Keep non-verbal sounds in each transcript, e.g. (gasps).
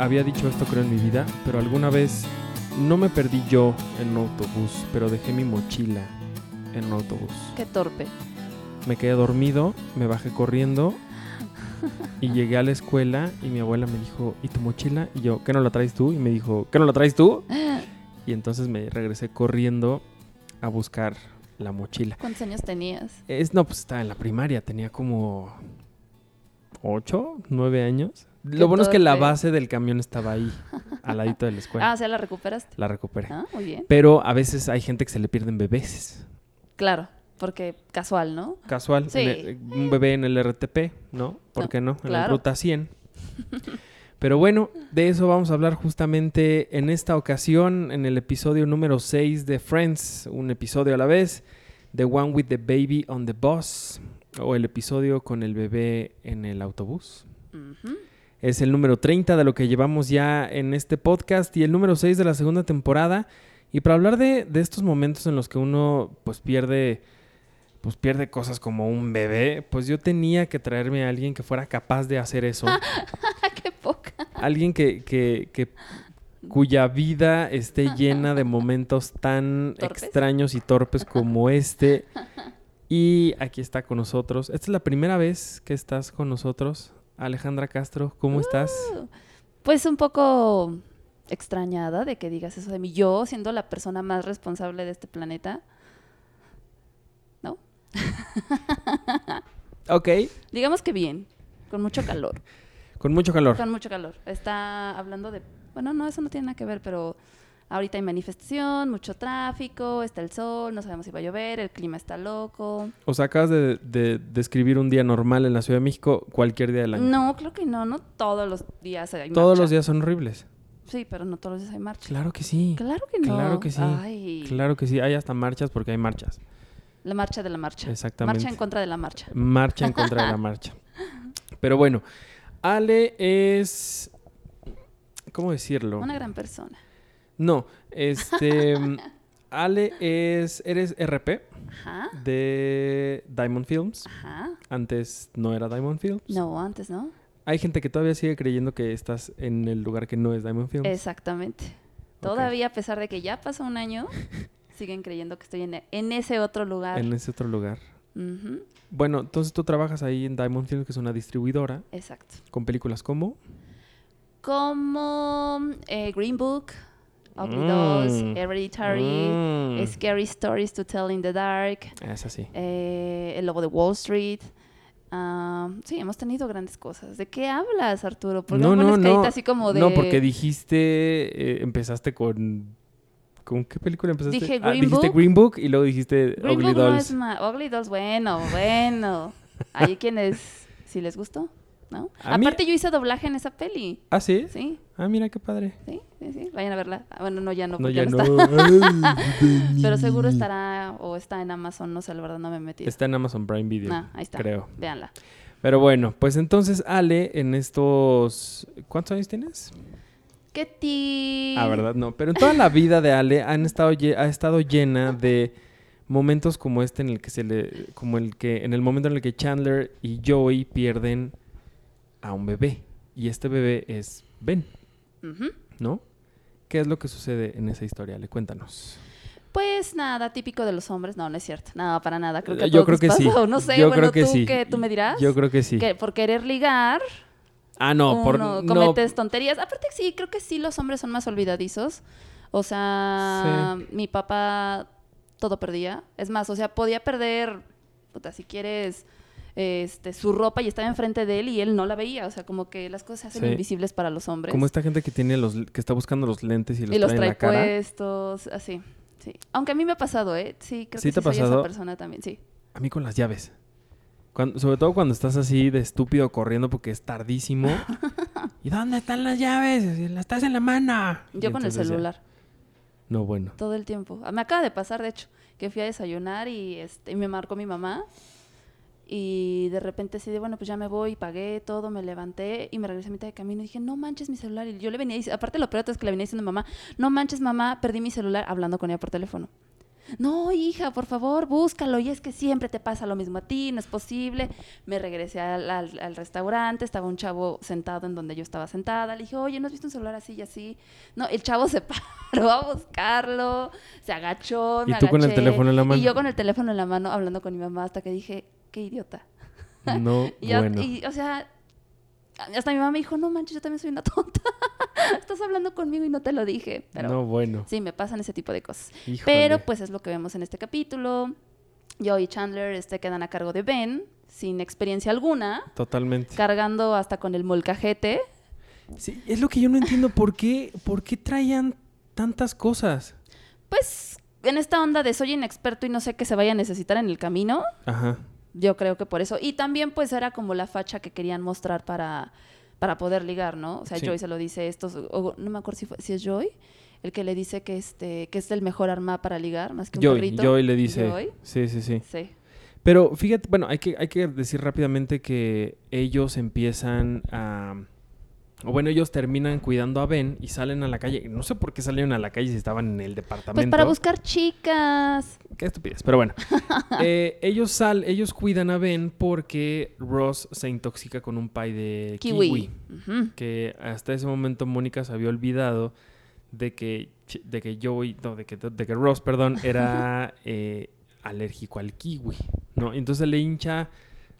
había dicho esto creo en mi vida, pero alguna vez no me perdí yo en un autobús, pero dejé mi mochila en un autobús. Qué torpe. Me quedé dormido, me bajé corriendo y llegué a la escuela y mi abuela me dijo, ¿y tu mochila? Y yo, ¿qué no la traes tú? Y me dijo, ¿qué no la traes tú? (gasps) Y entonces me regresé corriendo a buscar la mochila. ¿Cuántos años tenías? Es, no, pues estaba en la primaria, tenía como ocho, nueve años. Lo bueno es que la base del camión estaba ahí, al ladito de la escuela. (laughs) Ah, o sea, la recuperaste. La recuperé. Ah, muy bien. Pero a veces hay gente que se le pierden bebés. Claro, porque casual, ¿no? Casual. Sí. el- un bebé en el RTP, ¿no? ¿Por No, qué no? En la ruta 100. (laughs) Pero bueno, de eso vamos a hablar justamente en esta ocasión, en el episodio número 6 de Friends, un episodio a la vez, The One with the Baby on the Bus, o el episodio con el bebé en el autobús. Es el número 30 de lo que llevamos ya en este podcast y el número 6 de la segunda temporada. Y para hablar de, de estos momentos en los que uno pues pierde, pues pierde cosas como un bebé, pues yo tenía que traerme a alguien que fuera capaz de hacer eso. (laughs) Qué poca. alguien que, que, que- cuya vida esté llena de momentos tan ¿Torpes? extraños y torpes como este. (laughs) Y aquí está con nosotros. Esta es la primera vez que estás con nosotros. Alejandra Castro, ¿cómo estás? Pues un poco extrañada de que digas eso de mí. Yo, siendo la persona más responsable de este planeta. ¿No? (laughs) Ok, Digamos que bien. Con mucho calor. con mucho calor. Con mucho calor. Está hablando de. Bueno, no, eso no tiene nada que ver, pero ahorita hay manifestación, mucho tráfico, está el sol, no sabemos si va a llover, el clima está loco. O sea, acabas de, de describir un día normal en la Ciudad de México cualquier día del año. No, creo que no, no todos los días hay Todos marcha. los días son horribles. Sí, pero no todos los días hay marcha. Claro que sí. Claro que no. Claro que sí. Ay, Claro que sí. Hay hasta marchas porque hay marchas. La marcha de la marcha. Exactamente. Marcha en contra de la marcha. Marcha en contra de la marcha. (laughs) Pero bueno, Ale es... ¿Cómo decirlo? Una gran persona. No, este... (laughs) Ale es... Eres RP Ajá. de Diamond Films. Ajá. Antes no era Diamond Films. No, antes, ¿no? Hay gente que todavía sigue creyendo que estás en el lugar que no es Diamond Films. Exactamente. Todavía, a pesar de que ya pasó un año, (laughs) siguen creyendo que estoy en, en ese otro lugar. En ese otro lugar. Ujú, Bueno, entonces tú trabajas ahí en Diamond Films, que es una distribuidora, Exacto. con películas como... Como eh, Green Book, Ugly Mm. Dolls, Hereditary, Mm. Scary Stories to Tell in the Dark, Es así. eh, El Lobo de Wall Street. Ah, sí, hemos tenido grandes cosas. ¿De qué hablas, Arturo? ¿Por qué No, no, no. así como de... No, porque dijiste, eh, empezaste con... ¿Con qué película empezaste? Dije Ah, Green dijiste Book. Green Book y luego dijiste Green Ugly Book no Dolls. es ma- Ugly Dolls, bueno, bueno. (laughs) Hay quienes sí les gustó, ¿no? A mí- Aparte yo hice doblaje en esa peli. ¿Ah, sí? Sí, Ah, mira qué padre. sí, sí, sí. Vayan a verla. Ah, Bueno, no, ya no, No, porque ya no. no está. (laughs) (laughs) Pero seguro estará o está en Amazon, no sé, la verdad no me he metido. Está en Amazon Prime Video, Ah, ahí está. creo. Véanla. Pero bueno, pues entonces Ale, en estos... ¿Cuántos años tienes? ¿Qué ti? Ah, ¿verdad? No, pero en toda la vida de Ale han estado ha estado llena de momentos como este en el que se le como el que en el momento en el que Chandler y Joey pierden a un bebé y este bebé es Ben. ¿no? ¿Qué es lo que sucede en esa historia? Le cuéntanos. Pues nada, típico de los hombres. No, no es cierto. No, para nada. Creo que Yo creo que sí. (laughs) No sé, Yo bueno, creo que tú, sí. tú me dirás. Yo creo que sí. Que por querer ligar, Ah, no, por no, cometes tonterías. Aparte sí, creo que sí los hombres son más olvidadizos. O sea, mi papá todo perdía. Es más, o sea, podía perder, puta, si quieres, este, su ropa y estaba enfrente de él y él no la veía. O sea, como que las cosas se hacen Sí. invisibles para los hombres. como esta gente que tiene los que está buscando los lentes y los, y los trae en trae la cara. puestos, así. Sí. Aunque a mí me ha pasado, ¿eh? Sí, creo ¿Sí que te sí ha pasado? esa persona también, sí. A mí con las llaves. Cuando- sobre todo cuando estás así de estúpido corriendo porque es tardísimo. (laughs) ¿Y dónde están las llaves? Las estás en la mano. Y Yo con el ya- celular, No, bueno. todo el tiempo. Ah, Me acaba de pasar, de hecho, que fui a desayunar y, este, y me marcó mi mamá. Y de repente así de, bueno, pues ya me voy, pagué todo, me levanté y me regresé a mitad de camino y dije, no manches mi celular. Y yo le venía diciendo, aparte lo peor es que le venía diciendo a mamá, no manches mamá, perdí mi celular hablando con ella por teléfono. no, hija, por favor, búscalo. Y es que siempre te pasa lo mismo a ti, no es posible. Me regresé al, al, restaurante, estaba un chavo sentado en donde yo estaba sentada. Le dije, oye, ¿no has visto un celular así y así? No, el chavo se (laughs) paró a buscarlo, se agachó. Me ¿Y tú con el teléfono en la mano? Y yo con el teléfono en la mano hablando con mi mamá hasta que dije, qué idiota. No, (laughs) bueno. y, o sea, hasta mi mamá me dijo, no manches, yo también soy una tonta. (laughs) Estás hablando conmigo y no te lo dije. Pero no, bueno. Sí, me pasan ese tipo de cosas. Pero pues es lo que vemos en este capítulo. Yo y Chandler este, quedan a cargo de Ben, sin experiencia alguna. Totalmente. Cargando hasta con el molcajete. Sí, es lo que yo no entiendo. ¿Por qué, por qué traían tantas cosas? Pues en esta onda de soy inexperto y no sé qué se vaya a necesitar en el camino. Ajá. Yo creo que por eso. Y también pues era como la facha que querían mostrar para, para poder ligar, ¿no? O sea, Joy se lo dice esto, no me acuerdo si, si es Joy, el que le dice que este que es el mejor arma para ligar, más que un Joy, Joy le dice. Sí, sí, sí. Sí. Pero fíjate, bueno, hay que, hay que decir rápidamente que ellos empiezan a o bueno, ellos terminan cuidando a Ben y salen a la calle. No sé por qué salieron a la calle si estaban en el departamento. Pues para buscar chicas. Qué estupidez. Pero bueno, (laughs) eh, ellos, sal, ellos cuidan a Ben porque Ross se intoxica con un pie de kiwi. Que hasta ese momento Mónica se había olvidado de que, de que Joey, no, de que, de que Ross, perdón, (laughs) era eh, alérgico al kiwi. ¿no? Entonces le hincha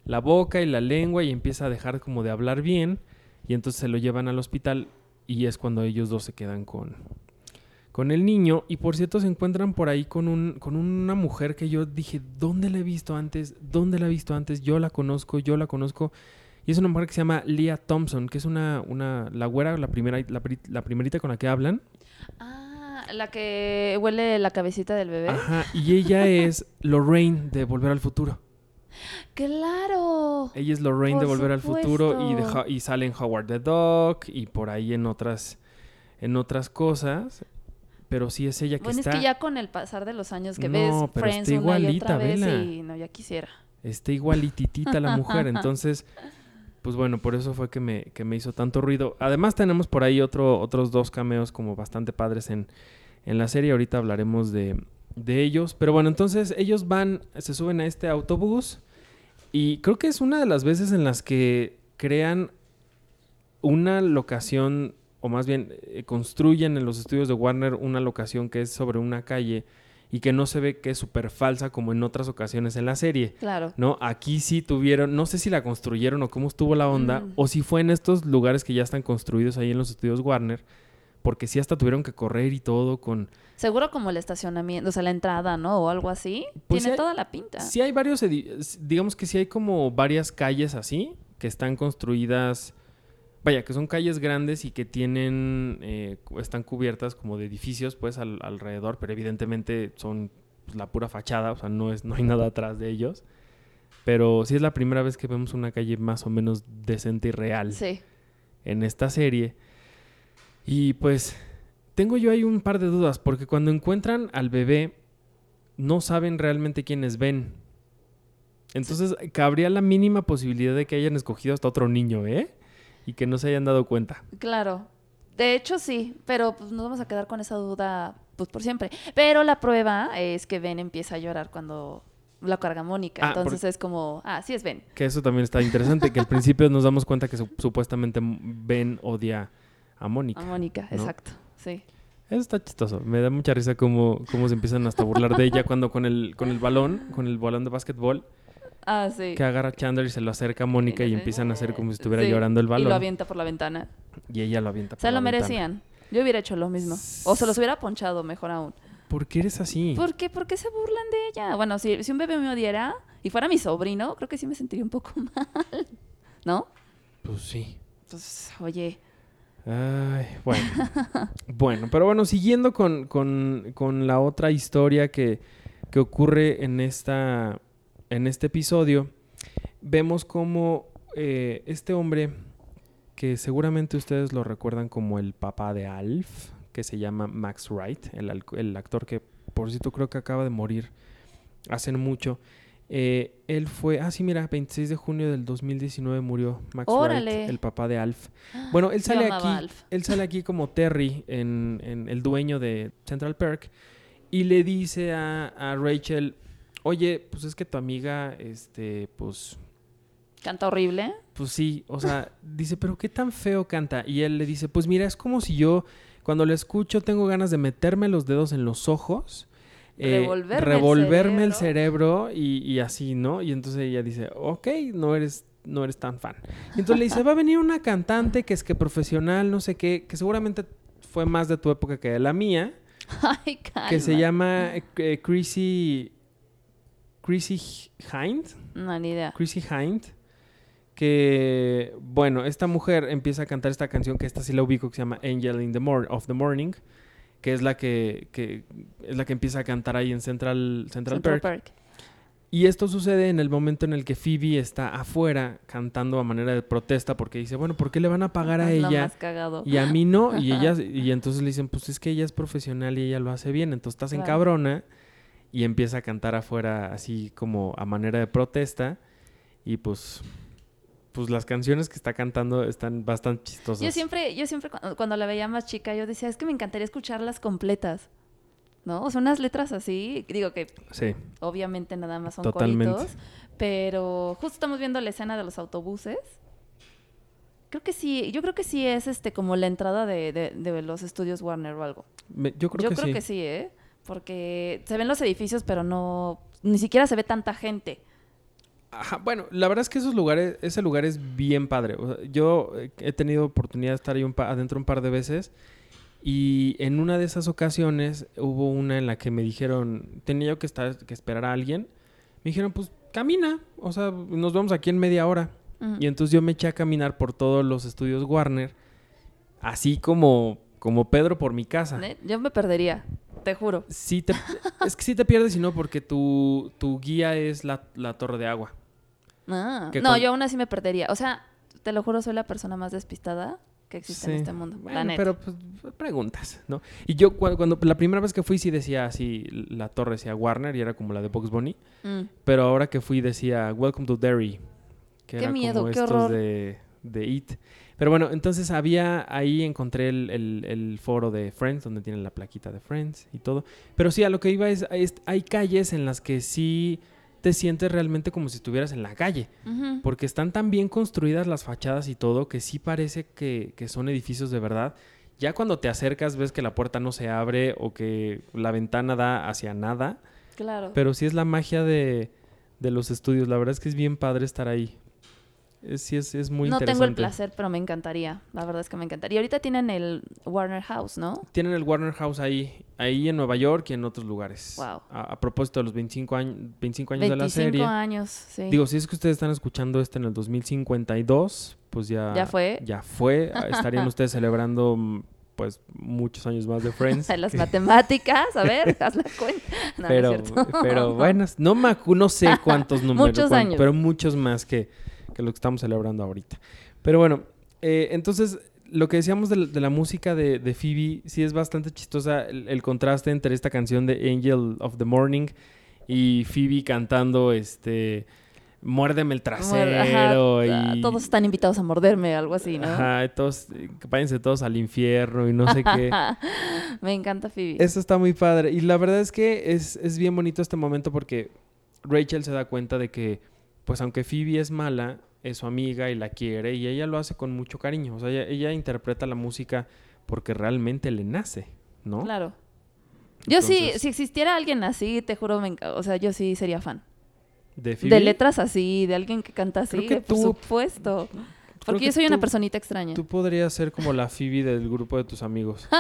la boca y la lengua y empieza a dejar como de hablar bien y entonces se lo llevan al hospital y es cuando ellos dos se quedan con, con el niño. Y por cierto, se encuentran por ahí con, un, con una mujer que yo dije, ¿dónde la he visto antes? ¿Dónde la he visto antes? Yo la conozco, yo la conozco. Y es una mujer que se llama Leah Thompson, que es una, una la güera, la, primera, la, primerita con la que hablan. Ah, la que huele la cabecita del bebé. Ajá, y ella es (laughs) Lorraine de Volver al Futuro. ¡Claro! Ella es Lorraine de Volver al Futuro y, y sale en Howard the Dog y por ahí en otras, en otras cosas. Pero sí es ella que bueno, está... es que ya con el pasar de los años que ves Friends una y otra vez y no, ya quisiera. Está igualititita la mujer, (laughs) entonces... Pues bueno, por eso fue que me, que me hizo tanto ruido. Además tenemos por ahí otro, otros dos cameos como bastante padres en, en la serie. Ahorita hablaremos de, de ellos. Pero bueno, entonces ellos van, se suben a este autobús y creo que es una de las veces en las que crean una locación, o más bien eh, construyen en los estudios de Warner una locación que es sobre una calle y que no se ve que es súper falsa como en otras ocasiones en la serie. Claro. ¿No? Aquí sí tuvieron, no sé si la construyeron o cómo estuvo la onda, mm. o si fue en estos lugares que ya están construidos ahí en los estudios Warner porque sí hasta tuvieron que correr y todo con... Seguro como el estacionamiento, o sea, la entrada, ¿no? O algo así. Pues Tiene toda la pinta. Sí hay varios, digamos que sí hay como varias calles así, que están construidas, vaya, que son calles grandes y que tienen, eh, están cubiertas como de edificios, pues, alrededor, pero evidentemente son pues, la pura fachada, o sea, no, es, no hay (laughs) nada atrás de ellos. Pero sí es la primera vez que vemos una calle más o menos decente y real sí. en esta serie. Y pues tengo yo ahí un par de dudas, porque cuando encuentran al bebé, no saben realmente quiénes ven. Entonces, cabría la mínima posibilidad de que hayan escogido hasta otro niño, ¿eh? Y que no se hayan dado cuenta. Claro. De hecho, sí, pero pues nos vamos a quedar con esa duda pues por siempre. Pero la prueba es que Ben empieza a llorar cuando la carga Mónica. Ah, Entonces es como, ah, sí es Ben. Que eso también está interesante, que al principio nos damos cuenta que supuestamente Ben odia a Mónica. A Mónica, exacto, sí. Eso está chistoso. Me da mucha risa cómo, cómo se empiezan hasta a burlar de ella cuando con el, con el balón, con el balón de básquetbol. Ah, sí. Que agarra a Chandler y se lo acerca a Mónica y, empiezan a hacer como si estuviera llorando el balón. Y lo avienta por la ventana. Y ella lo avienta por Se lo merecían. Yo hubiera hecho lo mismo. O se los hubiera ponchado, mejor aún. ¿Por qué eres así? ¿Por qué? ¿Por qué se burlan de ella? Bueno, si, si un bebé me odiara y fuera mi sobrino, creo que sí me sentiría un poco (laughs) mal. ¿No? Pues sí. Entonces, oye, Ay, bueno. (laughs) bueno, pero bueno, siguiendo con, la otra historia que, ocurre en, esta, en este episodio, vemos como eh, este hombre, que seguramente ustedes lo recuerdan como el papá de Alf, que se llama Max Wright, el, el actor que por cierto creo que acaba de morir hace mucho. Eh, él fue, ah, sí, mira, 26 de junio del 2019 murió Max Wright, el papá de Alf. Bueno, él sale aquí, él sale aquí como Terry, en, el dueño de Central Perk. y le dice a, a Rachel, oye, pues es que tu amiga, este, pues Canta horrible. pues sí, o sea, dice, pero qué tan feo canta. Y él le dice, pues mira, es como si yo, cuando lo escucho, tengo ganas de meterme los dedos en los ojos, eh, Revolverme el cerebro y, y así, ¿no? Y entonces ella dice, ok, no eres, no eres tan fan. Y entonces le dice, (laughs) va a venir una cantante que es que profesional, no sé qué, que seguramente fue más de tu época que de la mía, Ay, calma. que se llama eh, Chrissy, Chrissy Hind. No, ni idea. Chrissy Hind, que, bueno, esta mujer empieza a cantar esta canción que esta sí la ubico, que se llama Angel in the Mor of the Morning, que es la que, que es la que empieza a cantar ahí en Central, Central, Central Park. Park. Y esto sucede en el momento en el que Phoebe está afuera cantando a manera de protesta porque dice, bueno, ¿por qué le van a pagar a ella más cagado. y a mí no? Y ella (laughs) y entonces le dicen, pues es que ella es profesional y ella lo hace bien, entonces estás en cabrona y empieza a cantar afuera así como a manera de protesta y pues pues las canciones que está cantando están bastante chistosas. Yo siempre, yo siempre cu- cuando la veía más chica, yo decía, es que me encantaría escucharlas completas. ¿No? O sea, unas letras así, digo que Sí, obviamente nada más son Totalmente. coritos, pero justo estamos viendo la escena de los autobuses. Creo que sí, yo creo que sí es este como la entrada de, de- de los estudios Warner o algo. me- yo creo yo que creo sí. que sí, ¿eh? Porque se ven los edificios, pero no, ni siquiera se ve tanta gente. Ajá, bueno, la verdad es que esos lugares, ese lugar es bien padre. O sea, yo eh, he tenido oportunidad de estar ahí un pa- adentro un par de veces y en una de esas ocasiones hubo una en la que me dijeron, tenía yo que estar, que esperar a alguien. Me dijeron, pues camina, o sea, nos vemos aquí en media hora. Y entonces yo me eché a caminar por todos los estudios Warner, así como, como Pedro por mi casa. Yo me perdería, te juro. Sí te, es que sí te pierdes, sino porque tu, tu guía es la, la torre de agua. Ah, no, con- yo aún así me perdería. O sea, te lo juro, soy la persona más despistada que existe en este mundo. Bueno, la neta. pero pues preguntas, ¿no? Y yo cu- cuando, la primera vez que fui sí decía así, la torre decía Warner y era como la de Box Bunny, Mm. pero ahora que fui decía Welcome to Derry, que Qué era miedo, como qué estos horror. de, de It. Pero bueno, entonces había, ahí encontré el, el- el foro de Friends, donde tienen la plaquita de Friends y todo. Pero sí, a lo que iba es, es- hay calles en las que sí te sientes realmente como si estuvieras en la calle. Porque están tan bien construidas las fachadas y todo que sí parece que, que son edificios de verdad. Ya cuando te acercas ves que la puerta no se abre o que la ventana da hacia nada. Claro. Pero sí es la magia de, de los estudios. La verdad es que es bien padre estar ahí. Es- sí, es, es muy no interesante. tengo el placer, pero me encantaría. La verdad es que me encantaría. Y ahorita tienen el Warner House, ¿no? Tienen el Warner House ahí, ahí en Nueva York y en otros lugares. Wow. A, a propósito de los 25 años, 25 años de la 25 serie. años, sí. Digo, si es que ustedes están escuchando este en el 2052, pues ya... Ya fue. Ya fue. (laughs) Estarían ustedes celebrando, mm, pues, muchos años más de Friends. (laughs) Las que- matemáticas, a ver, (laughs) haz la cuenta. No, no es pero, pero bueno, no, no sé cuántos números. Muchos años. Pero muchos más que, que lo que estamos celebrando ahorita. Pero bueno, eh, entonces... Lo que decíamos de, la- de la música de, de Phoebe, sí es bastante chistosa el, el contraste entre esta canción de Angel of the Morning y Phoebe cantando este Muérdeme el trasero Ajá, y Todos están invitados a morderme, algo así, ¿no? Ajá, todos, eh, váyanse todos al infierno y no sé qué. (laughs) me encanta Phoebe. Eso está muy padre. Y la verdad es que es, es bien bonito este momento porque Rachel se da cuenta de que, pues aunque Phoebe es mala, es su amiga y la quiere y ella lo hace con mucho cariño. O sea, ella, ella interpreta la música porque realmente le nace, ¿no? Claro. Yo sí, si existiera alguien así, te juro, me o sea, yo sí sería fan. De. De letras así, de alguien que canta así, que por tú- supuesto. Porque que yo soy una personita extraña. Tú podrías ser como la Phoebe del grupo de tus amigos. (laughs)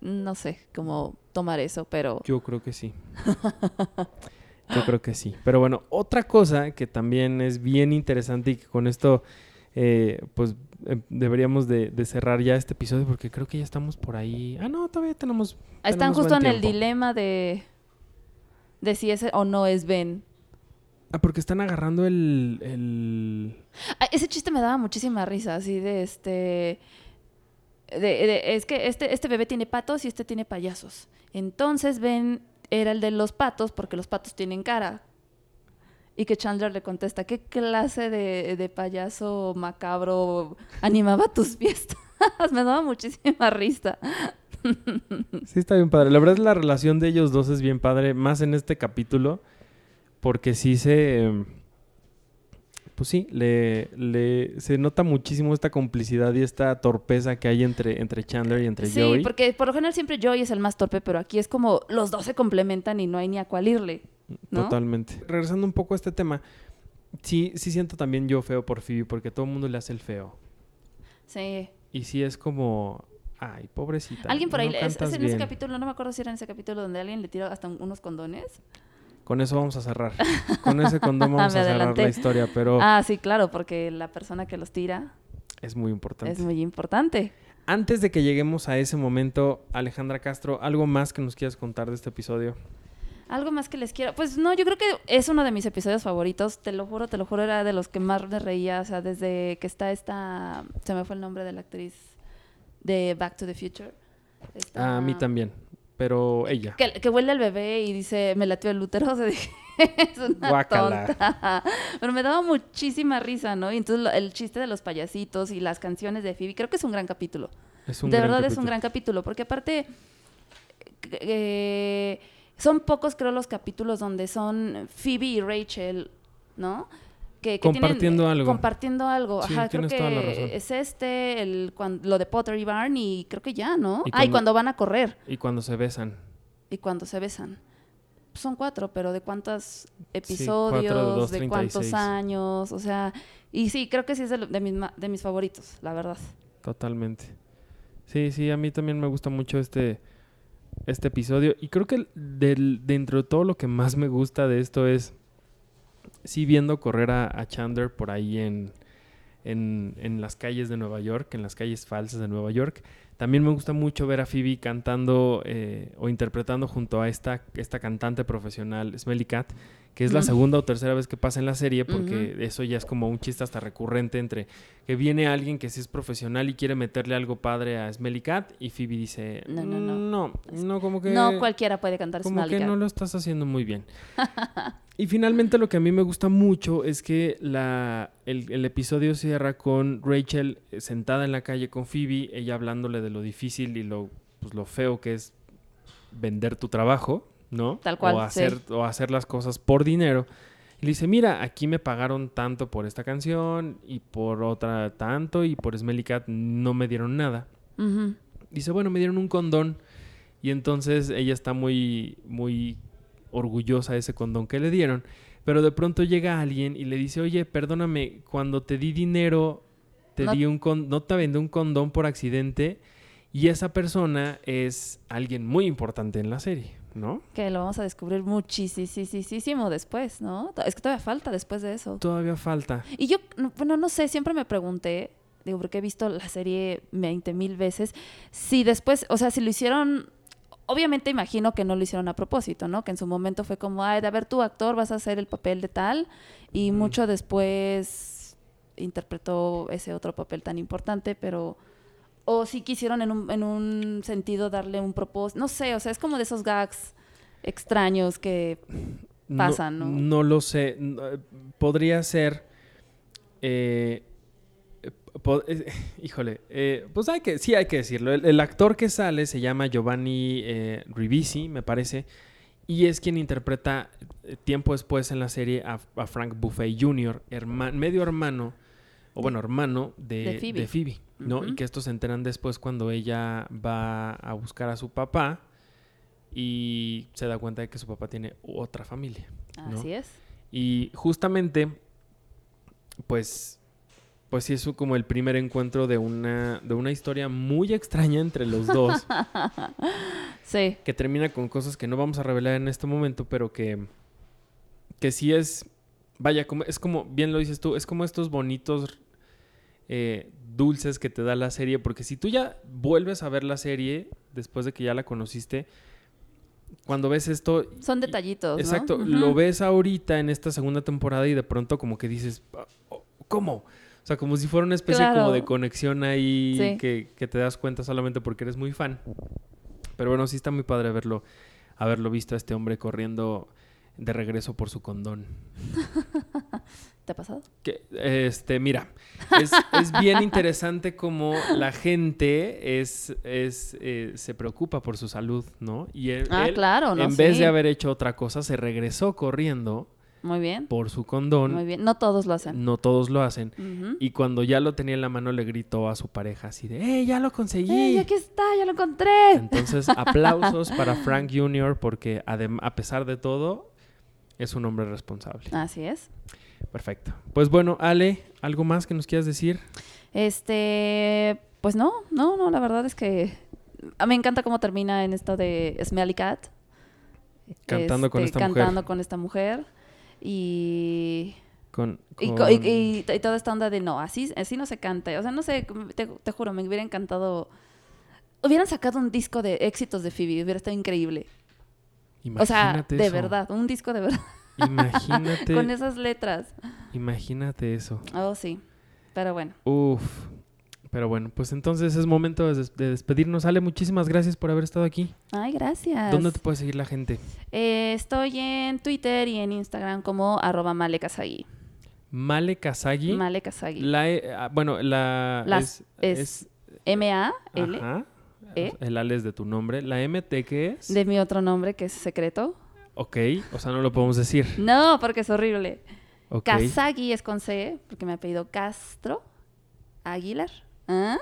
No sé cómo tomar eso, pero Yo creo que sí. (laughs) Yo creo que sí. Pero bueno, otra cosa que también es bien interesante y que con esto, eh, pues eh, deberíamos de, de cerrar ya este episodio porque creo que ya estamos por ahí. Ah, no, todavía tenemos. están tenemos justo en el dilema de, de si es o no es Ben. Ah, porque están agarrando el. el... Ah, ese chiste me daba muchísima risa, así de este... de- de- es que este, este bebé tiene patos y este tiene payasos. Entonces Ben era el de los patos porque los patos tienen cara. Y que Chandler le contesta, ¿qué clase de, de payaso macabro animaba tus fiestas? (laughs) me daba muchísima risa. Sí, está bien padre. La verdad es la relación de ellos dos es bien padre, más en este capítulo, porque sí se... Pues sí, le, le- se nota muchísimo esta complicidad y esta torpeza que hay entre, entre Chandler y entre Sí, Joey. porque por lo general siempre Joey es el más torpe, pero aquí es como los dos se complementan y no hay ni a cuál irle. ¿no? Totalmente. Regresando un poco a este tema, sí, sí siento también yo feo por Phoebe, porque todo el mundo le hace el feo. Sí. Y sí es como, ay, pobrecita. Alguien por ahí, no es, en ese bien". capítulo, no me acuerdo si era en ese capítulo donde alguien le tira hasta un- unos condones. Con eso vamos a cerrar. (laughs) Con ese condón vamos Me a cerrar la historia, pero Ah, sí, claro, porque la persona que los tira es muy importante. es muy importante. Antes de que lleguemos a ese momento, Alejandra Castro, ¿algo más que nos quieras contar de este episodio? Algo más que les quiero. Pues no, yo creo que es uno de mis episodios favoritos. Te lo juro, te lo juro, era de los que más me reía. O sea, desde que está esta. Se me fue el nombre de la actriz de Back to the Future. Esta- A mí también, pero ella. Que, que huele al bebé y dice, me latió el útero. (laughs) O sea, dije, es una Guácala. tonta. (laughs) Pero me daba muchísima risa, ¿no? Y entonces lo- el chiste de los payasitos y las canciones de Phoebe, creo que es un gran capítulo. Es un de gran verdad es un gran capítulo, porque aparte eh, son pocos creo los capítulos donde son Phoebe y Rachel, ¿no? Que, que tienen, Compartiendo eh, algo. Compartiendo algo. Sí, Ajá, creo tienes toda la razón. que es este, el, lo de Pottery Barn y creo que ya, ¿no? Y Ah, y cuando- van a correr Y cuando se besan. y cuando se besan. Son cuatro, pero ¿de cuántos episodios? dos, ¿De 36. cuántos años? O sea, y sí, creo que sí es de, mis, ma- de mis favoritos, la verdad. Totalmente. Sí, sí, a mí también me gusta mucho este, este episodio. Y creo que del, dentro de todo lo que más me gusta de esto es, sí, viendo correr a, a Chandler por ahí en, en, en las calles de Nueva York, en las calles falsas de Nueva York. También me gusta mucho ver a Phoebe cantando eh, o interpretando junto a esta, esta cantante profesional, Smelly Cat, que es la segunda o tercera vez que pasa en la serie, porque eso ya es como un chiste hasta recurrente entre que viene alguien que sí es profesional y quiere meterle algo padre a Smelly Cat y Phoebe dice, No, no, no. no, no, como que... no cualquiera puede cantar Como Smelly que Cat. no lo estás haciendo muy bien. (laughs) y finalmente lo que a mí me gusta mucho es que la, el, el episodio cierra con Rachel eh, sentada en la calle con Phoebe, ella hablándole de lo difícil y lo, pues, lo feo que es vender tu trabajo, ¿no? Tal cual, O hacer, o hacer las cosas por dinero. Y le dice, mira, aquí me pagaron tanto por esta canción y por otra tanto y por Smelly Cat no me dieron nada. Dice, bueno, me dieron un condón. Y entonces ella está muy, muy orgullosa de ese condón que le dieron. Pero de pronto llega alguien y le dice, oye, perdóname, cuando te di dinero, te No- di un con no te vendí un condón por accidente. Y esa persona es alguien muy importante en la serie, ¿no? Que lo vamos a descubrir muchísimo después, ¿no? Es que todavía falta después de eso. Todavía falta. Y yo, no- bueno, no sé, siempre me pregunté, digo, porque he visto la serie 20 mil veces, si después, o sea, si lo hicieron, obviamente imagino que no lo hicieron a propósito, ¿no? Que en su momento fue como, ay, a ver, tu actor vas a hacer el papel de tal, y mucho después interpretó ese otro papel tan importante, pero... O si quisieron en un, en un sentido darle un propósito, no sé, o sea, es como de esos gags extraños que Pasa, ¿no? No lo sé. No, eh, Podría ser. eh, eh, po- eh, (laughs) híjole, eh, pues hay que, sí hay que decirlo. El, el actor que sale se llama Giovanni eh, Ribisi, me parece, y es quien interpreta tiempo después en la serie a, a Frank Buffet Jr., medio hermano, o bueno, hermano de, De Phoebe. de Phoebe, ¿no? Y que estos se enteran después cuando ella va a buscar a su papá y se da cuenta de que su papá tiene otra familia. ¿no? así es. Y justamente, pues, pues sí es como el primer encuentro de una, de una historia muy extraña entre los dos, (laughs) Sí. que termina con cosas que no vamos a revelar en este momento, pero que, que sí es, vaya, como, es como, bien lo dices tú, es como estos bonitos eh, dulces que te da la serie, porque si tú ya vuelves a ver la serie después de que ya la conociste, cuando ves esto... Son detallitos, ¿no? Exacto, lo ves ahorita en esta segunda temporada y de pronto como que dices, "Ah, oh, ¿cómo? O sea, como si fuera una especie como de conexión ahí Sí. que, que te das cuenta solamente porque eres muy fan. Pero bueno, sí está muy padre verlo, haberlo visto a este hombre corriendo de regreso por su condón. (laughs) ¿Te ha pasado? Que, este, mira, es, es bien interesante como la gente es, es eh, se preocupa por su salud, ¿no? Y él, Ah, él, claro, ¿no? en vez de haber hecho otra cosa, se regresó corriendo Muy bien. por su condón. Muy bien. No todos lo hacen. No todos lo hacen. Y cuando ya lo tenía en la mano, le gritó a su pareja así de, ¡eh, ya lo conseguí! ¡Ey, aquí está! ¡Ya lo encontré! Entonces, aplausos (laughs) para Frank Jr. porque a pesar de todo, es un hombre responsable. Así es. Perfecto. Pues bueno, Ale, ¿algo más que nos quieras decir? Este, pues no, no, no, la verdad es que a mí me encanta cómo termina en esto de Smelly Cat. Cantando con Este, esta mujer. Cantando con esta mujer. Y, Con, y, co- con- y- y- y toda esta onda de no, así, así no se canta. O sea, no sé, te, te juro, me hubiera encantado. Hubieran sacado un disco de éxitos de Phoebe, hubiera estado increíble. O sea, Imagínate de eso. verdad, un disco de verdad. (laughs) Imagínate, con esas letras. imagínate eso. Oh, sí. Pero bueno. Uf. Pero bueno, pues entonces es momento de, des- de despedirnos. Ale, muchísimas gracias por haber estado aquí. Ay, gracias. ¿Dónde te puede seguir la gente? Eh, estoy en Twitter y en Instagram como arroba malekasagi. Male Kazagi. Malekasagi. La E- ah, bueno, la Las- es, es M-A-L. E. El Ale es de tu nombre. La MT qué es? de mi otro nombre que es secreto. Ok, o sea, no lo podemos decir. No, porque es horrible. Ok. Kasagi es con C, porque me ha pedido Castro Aguilar. ¿Ah?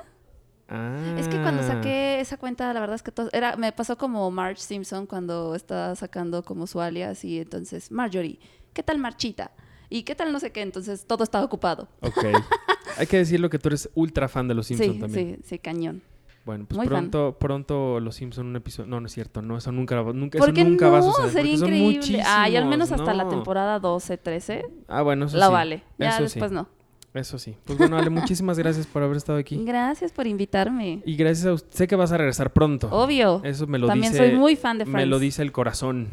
Es que cuando Ah. saqué esa cuenta, la verdad es que todo, era, me pasó como Marge Simpson cuando estaba sacando como su alias y entonces, Marjorie, ¿qué tal Marchita? ¿Y qué tal no sé qué? Entonces todo estaba ocupado. Ok. (laughs) Hay que decirlo que tú eres ultra fan de los Simpsons sí, también. sí, sí, cañón. Bueno, pues Muy fan. pronto, pronto los Simpsons un episodio. No, no es cierto. No, eso nunca, nunca, ¿Por eso qué nunca no? va a suceder. Sería increíble. Ah, y al menos hasta la temporada 12, 13. Ah, bueno, eso Lo sí. vale. Ya eso después sí. no. Eso sí. Pues bueno, Ale, muchísimas gracias por haber estado aquí. (laughs) Gracias por invitarme. Y gracias a usted. Sé que vas a regresar pronto. Obvio. Eso me lo También dice. soy muy fan de Friends. Me lo dice el corazón.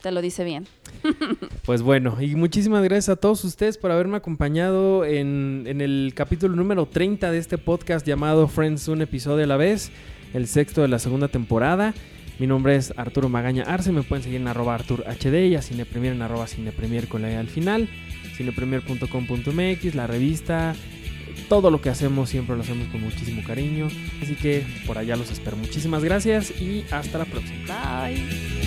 Te lo dice bien. (laughs) Pues bueno, y muchísimas gracias a todos ustedes por haberme acompañado en, en el capítulo número 30 de este podcast llamado Friends un episodio a la vez, el sexto de la segunda temporada. Mi nombre es Arturo Magaña Arce, me pueden seguir en arroba arturhd y a Cinepremier en arroba cinepremier con la E al final, cinepremier.com.mx, la revista, todo lo que hacemos siempre lo hacemos con muchísimo cariño, así que por allá los espero. Muchísimas gracias y hasta la próxima. Bye.